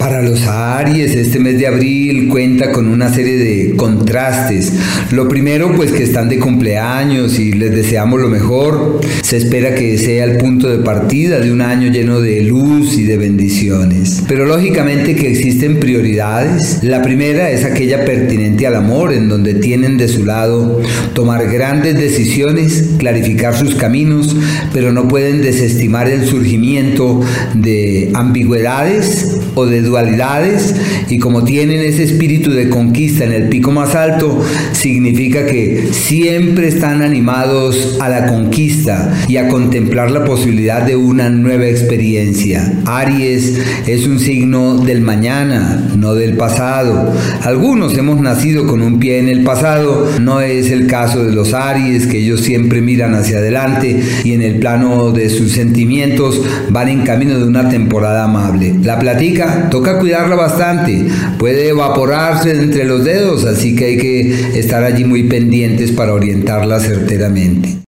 Para los Aries, este mes de abril cuenta con una serie de contrastes. Lo primero, pues que están de cumpleaños y les deseamos lo mejor. Se espera que sea el punto de partida de un año lleno de luz y de bendiciones. Pero lógicamente que existen prioridades. La primera es aquella pertinente al amor, en donde tienen de su lado tomar grandes decisiones, clarificar sus caminos, pero no pueden desestimar el surgimiento de ambigüedades o de dualidades y como tienen ese espíritu de conquista en el pico más alto, significa que siempre están animados a la conquista y a contemplar la posibilidad de una nueva experiencia. Aries es un signo del mañana, no del pasado. Algunos hemos nacido con un pie en el pasado, no es el caso de los Aries, que ellos siempre miran hacia adelante y en el plano de sus sentimientos van en camino de una temporada amable. La platica toca cuidarla bastante, puede evaporarse entre los dedos, así que hay que estar allí muy pendientes para orientarla certeramente.